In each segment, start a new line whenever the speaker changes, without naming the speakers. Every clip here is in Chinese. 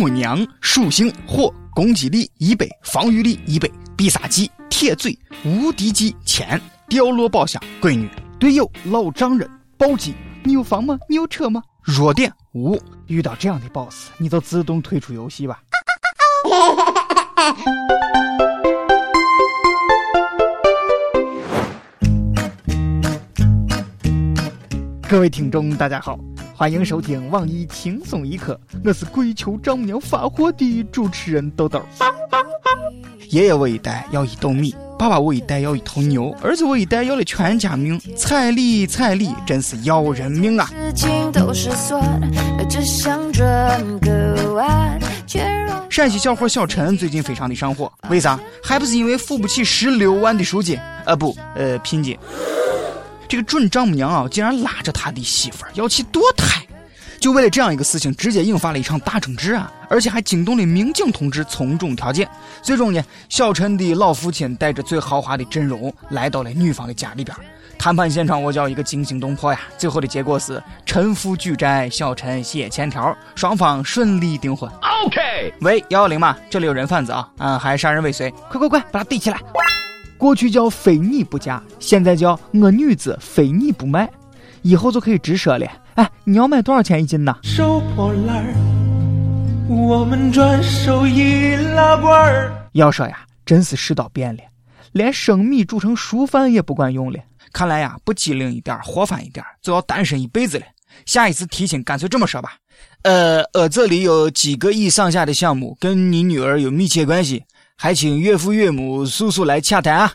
母娘属性火，攻击力一百，防御力一百，必杀技铁嘴，无敌技钱，掉落宝箱闺女，队友老丈人暴击，你有房吗？你有车吗？弱点五，遇到这样的 boss，你就自动退出游戏吧。各位听众，大家好，欢迎收听网易轻松一刻，我是跪求丈母娘发货的主持人豆豆。爷爷我一代要一斗米，爸爸我一代要一头牛，儿子我一代要了全家命，彩礼彩礼真是要人命啊！陕西小伙小陈最近非常的上火，为啥？还不是因为付不起十六万的赎金？啊不，呃，聘金。这个准丈母娘啊，竟然拉着他的媳妇儿要去堕胎，就为了这样一个事情，直接引发了一场大争执啊！而且还惊动了民警同志从重调解。最终呢，小陈的老父亲带着最豪华的阵容来到了女方的家里边。谈判现场我叫一个惊心动魄呀！最后的结果是陈父举债，小陈写欠条，双方顺利订婚。OK，喂幺幺零嘛，这里有人贩子啊，嗯，还杀人未遂，快快快，把他逮起来！过去叫非你不嫁，现在叫我女子非你不卖，以后就可以直说了。哎，你要买多少钱一斤呢？收破烂儿，我们转手易拉罐儿。要说呀，真是世道变了，连生米煮成熟饭也不管用了。看来呀，不机灵一点，活泛一点，就要单身一辈子了。下一次提亲，干脆这么说吧。呃呃，这里有几个亿上下的项目，跟你女儿有密切关系。还请岳父岳母、叔叔来洽谈啊！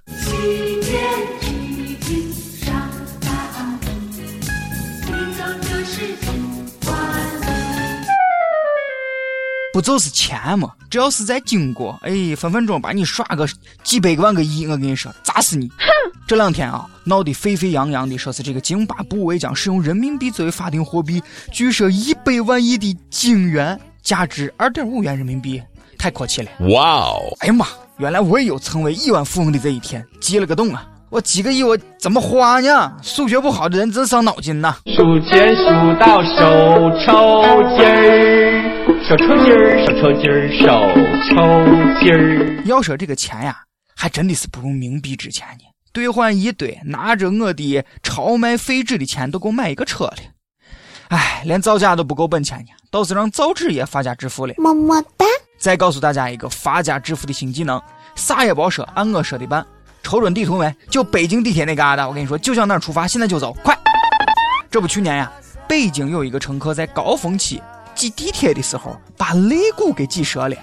不就是钱吗？只要是在经过，哎，分分钟把你刷个几百万个亿，我跟你说，砸死你！这两天啊，闹得沸沸扬扬的，说是这个津巴布韦将使用人民币作为法定货币，据说一百万亿的金元，价值二点五元人民币。太阔气了！哇哦！哎呀妈，原来我也有成为亿万富翁的这一天，激了个动啊！我几个亿我怎么花呢？数学不好的人真伤脑筋呐！数钱数到手抽筋儿，手抽筋儿，手抽筋儿，手抽筋儿。要说这个钱呀，还真的是不如冥币值钱呢。兑换一堆，拿着我的超卖废纸的钱都够买一个车了。哎，连造假都不够本钱呢，倒是让造纸业发家致富了。么么哒！再告诉大家一个发家致富的新技能，啥也别说，按我说的办。瞅准地图没？就北京地铁那嘎达，我跟你说，就向那儿出发，现在就走，快！这不去年呀，北京有一个乘客在高峰期挤地铁的时候，把肋骨给挤折了。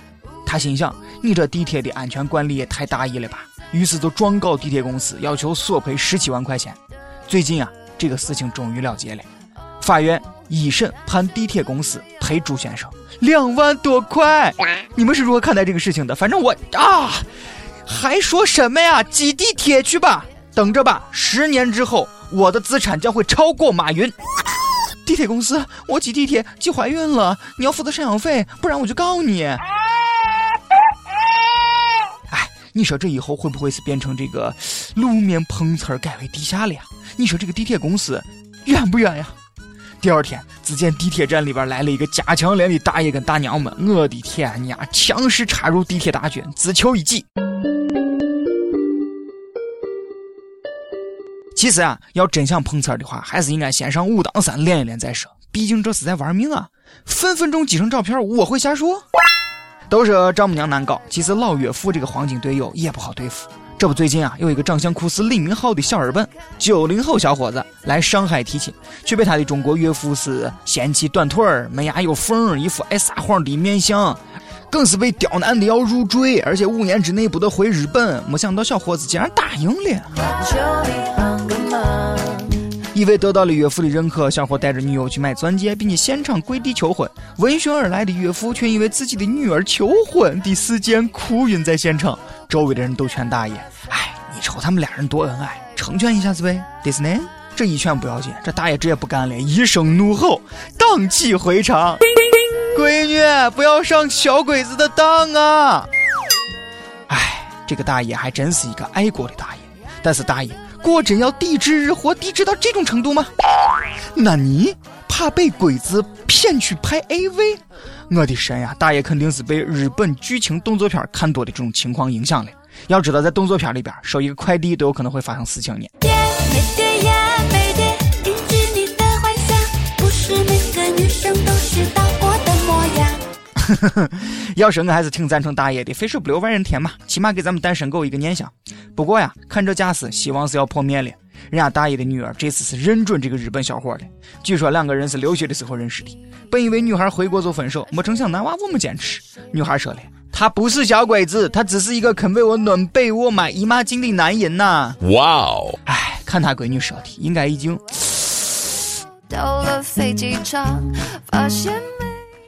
他心想，你这地铁的安全管理也太大意了吧？于是就状告地铁公司，要求索赔十七万块钱。最近啊，这个事情终于了结了，法院。一审判地铁公司赔朱先生两万多块，你们是如何看待这个事情的？反正我啊，还说什么呀？挤地铁去吧，等着吧，十年之后我的资产将会超过马云。地铁公司，我挤地铁挤怀孕了，你要负责赡养费，不然我就告你。哎，你说这以后会不会是变成这个路面碰瓷儿改为地下了呀？你说这个地铁公司冤不冤呀？第二天，只见地铁站里边来了一个加强连的大爷跟大娘们，我的天呀，强势插入地铁大军，只求一击。其实啊，要真想碰瓷儿的话，还是应该先上武当山练一练再说，毕竟这是在玩命啊！分分钟挤成照片，我会瞎说。都说丈母娘难搞，其实老岳父这个黄金队友也不好对付。这不，最近啊，有一个长相酷似李明浩的小日本九零后小伙子来上海提亲，却被他的中国岳父是嫌弃短腿儿、门牙有缝、一副爱撒谎的面相，更是被刁难的要入赘，而且五年之内不得回日本。没想到小伙子竟然答应了。以为得到了岳父的认可，小伙带着女友去买钻戒，并且现场跪地求婚。闻讯而来的岳父却因为自己的女儿求婚的事件哭晕在现场。周围的人都劝大爷：“哎，你瞅他们俩人多恩爱，成全一下子呗。”迪斯尼这一劝不要紧，这大爷直接不干了，一声怒吼，荡气回肠：“闺女，不要上小鬼子的当啊！”哎，这个大爷还真是一个爱国的大爷，但是大爷。果真要抵制日货，抵制到这种程度吗？那你怕被鬼子骗去拍 AV。我的神呀！大爷肯定是被日本剧情动作片看多的这种情况影响了。要知道，在动作片里边，收一个快递都有可能会发生事情呢。要是我还是挺赞成大爷的，肥水不流外人田嘛，起码给咱们单身狗一个念想。不过呀，看这架势，希望是要破灭了。人家大爷的女儿这次是认准这个日本小伙了。据说两个人是留学的时候认识的。本以为女孩回国就分手，没成想男娃我们坚持。女孩说了，他不是小鬼子，他只是一个肯为我暖被窝、买姨妈巾的男人呐。哇哦！哎，看他闺女说的，应该已经到了飞机场，发现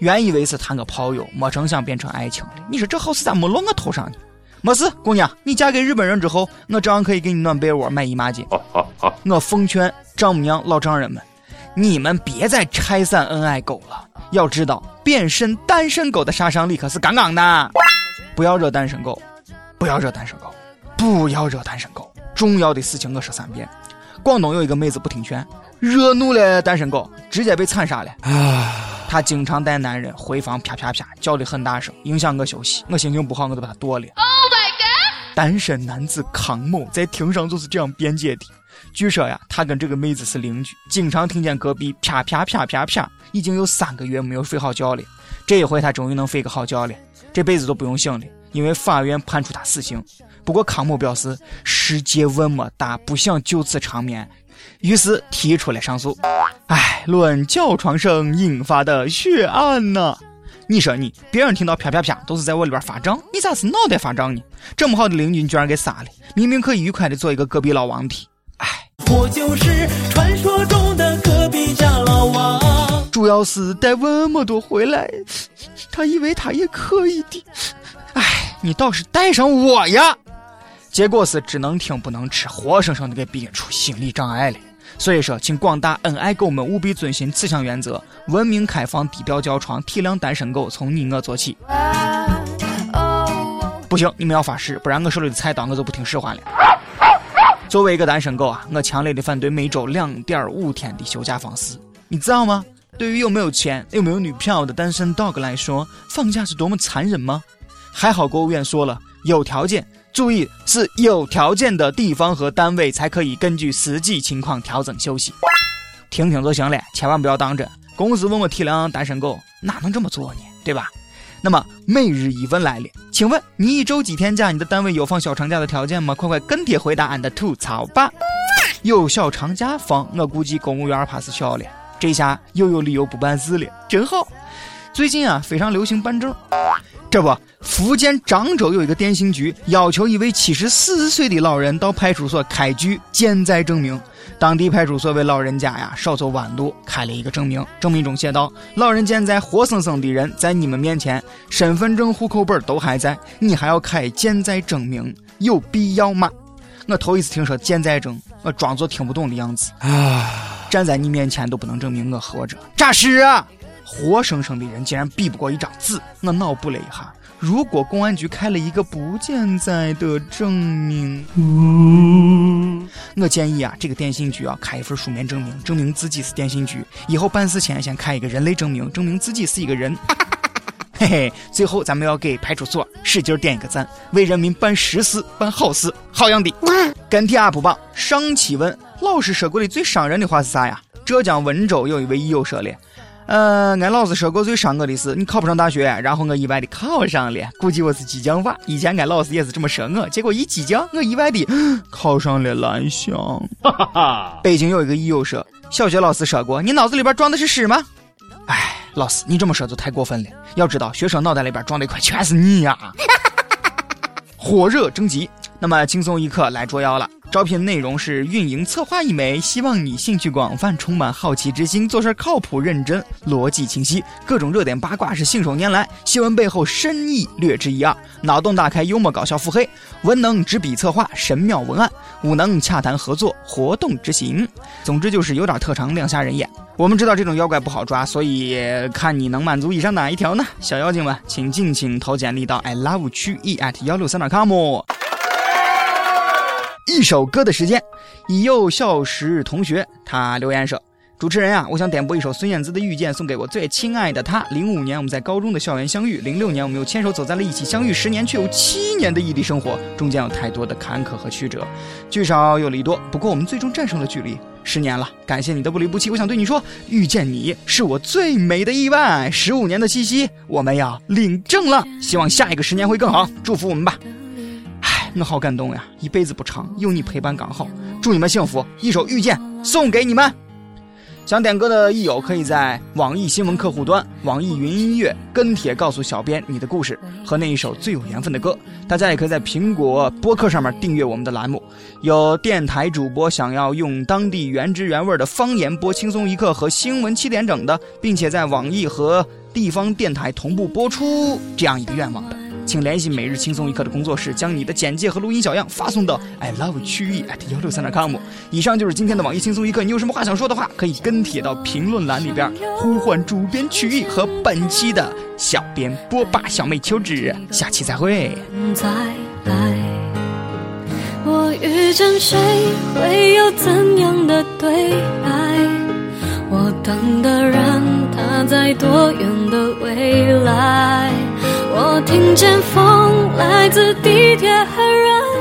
原以为是谈个炮友，没成想变成爱情了。你说这好事咋没落我头上呢？没事，姑娘，你嫁给日本人之后，我照样可以给你暖被窝、买姨妈巾。我奉劝丈母娘、老丈人们，你们别再拆散恩爱狗了。要知道，变身单身狗的杀伤力可是杠杠的。不要惹单身狗，不要惹单身狗，不要惹单身狗。重要的事情我说三遍。广东有一个妹子不听劝，惹怒了单身狗，直接被惨杀了。啊。他经常带男人回房啪啪啪叫的很大声，影响我休息。我心情不好，我就把他剁了。Oh my god！单身男子康某在庭上就是这样辩解的。据说呀，他跟这个妹子是邻居，经常听见隔壁啪啪啪啪啪，已经有三个月没有睡好觉了。这一回他终于能睡个好觉了，这辈子都不用醒了，因为法院判处他死刑。不过康某表示，世界问么大，不想就此长眠。于是提出了上诉。哎，论叫床声引发的血案呢？你说你，别人听到啪啪啪都是在我里边发胀，你咋是脑袋发胀呢？这么好的邻居，你居然给杀了，明明可以愉快的做一个隔壁老王的。哎，我就是传说中的隔壁家老王。主要是带那么多回来，他以为他也可以的。哎，你倒是带上我呀！结果是只能听不能吃，活生生的给逼出心理障碍了。所以说，请广大恩爱狗们务必遵循此项原则，文明开放，低调叫床，体谅单身狗，从你我做起。不行，你们要发誓，不然我手里的菜刀我就不听使唤了。作为一个单身狗啊，我强烈的反对每周两点五天的休假方式。你知道吗？对于有没有钱、有没有女票的单身 dog 来说，放假是多么残忍吗？还好国务院说了，有条件。注意，是有条件的地方和单位才可以根据实际情况调整休息。听听就行了，千万不要当真。公司问我体谅单身狗，哪能这么做呢？对吧？那么每日一问来了，请问你一周几天假？你的单位有放小长假的条件吗？快快跟帖回答俺的吐槽吧。有小长假放，我估计公务员怕是笑了。这下又有理由不办事了，真好。最近啊，非常流行办证。这不，福建漳州有一个电信局要求一位七十四岁的老人到派出所开具健在证明。当地派出所为老人家呀少走弯路，开了一个证明。证明中写道：“老人健在，活生生的人在你们面前，身份证、户口本都还在，你还要开健在证明，有必要吗？”我头一次听说健在证，我装作听不懂的样子。啊，站在你面前都不能证明我活着，诈尸啊！活生生的人竟然比不过一张纸，我脑补了一下，如果公安局开了一个不健在的证明，我建议啊，这个电信局啊开一份书面证明，证明自己是电信局，以后办事前先开一个人类证明，证明自己是一个人。嘿嘿，最后咱们要给派出所使劲点一个赞，为人民办实事、办好事，好样的！跟帖 UP 榜上期问老师说过的最伤人的话是啥呀？浙江温州有一位益友说了。呃，俺老师说过最伤我的是你考不上大学，然后我意外的考上了。估计我是激将法，以前俺老师也是这么说我，结果一激将，我意外的考上了蓝翔。哈哈哈北京有一个益友说，小学老师说过，你脑子里边装的是屎吗？哎，老师，你这么说就太过分了。要知道，学生脑袋里边装的可全是你呀。火热征集，那么轻松一刻来捉妖了。招聘内容是运营策划一枚，希望你兴趣广泛，充满好奇之心，做事靠谱认真，逻辑清晰，各种热点八卦是信手拈来，新闻背后深意略知一二，脑洞大开，幽默搞笑腹黑，文能执笔策划神妙文案，武能洽谈合作活动执行。总之就是有点特长，亮瞎人眼。我们知道这种妖怪不好抓，所以看你能满足以上哪一条呢？小妖精们，请尽情投简历到 i love 曲艺 at 幺六三点 com。一首歌的时间，已有小时同学他留言说：“主持人啊，我想点播一首孙燕姿的《遇见》，送给我最亲爱的他。零五年我们在高中的校园相遇，零六年我们又牵手走在了一起，相遇十年却有七年的异地生活，中间有太多的坎坷和曲折，聚少又离多，不过我们最终战胜了距离。十年了，感谢你的不离不弃。我想对你说，遇见你是我最美的意外。十五年的七夕，我们要领证了，希望下一个十年会更好，祝福我们吧。唉，我好感动呀，一辈子不长，有你陪伴刚好。祝你们幸福，一首《遇见》送给你们。想点歌的益友可以在网易新闻客户端、网易云音乐跟帖告诉小编你的故事和那一首最有缘分的歌。大家也可以在苹果播客上面订阅我们的栏目。有电台主播想要用当地原汁原味的方言播《轻松一刻》和新闻七点整的，并且在网易和地方电台同步播出这样一个愿望的。请联系每日轻松一刻的工作室，将你的简介和录音小样发送到 i love 曲艺 at 幺六三点 com。以上就是今天的网易轻松一刻，你有什么话想说的话，可以跟帖到评论栏里边，呼唤主编曲艺和本期的小编波霸小妹秋芷，下期再会。再来，我遇见谁会有怎样的对白？我等的人他在多远的未来？我听见风来自地铁和人。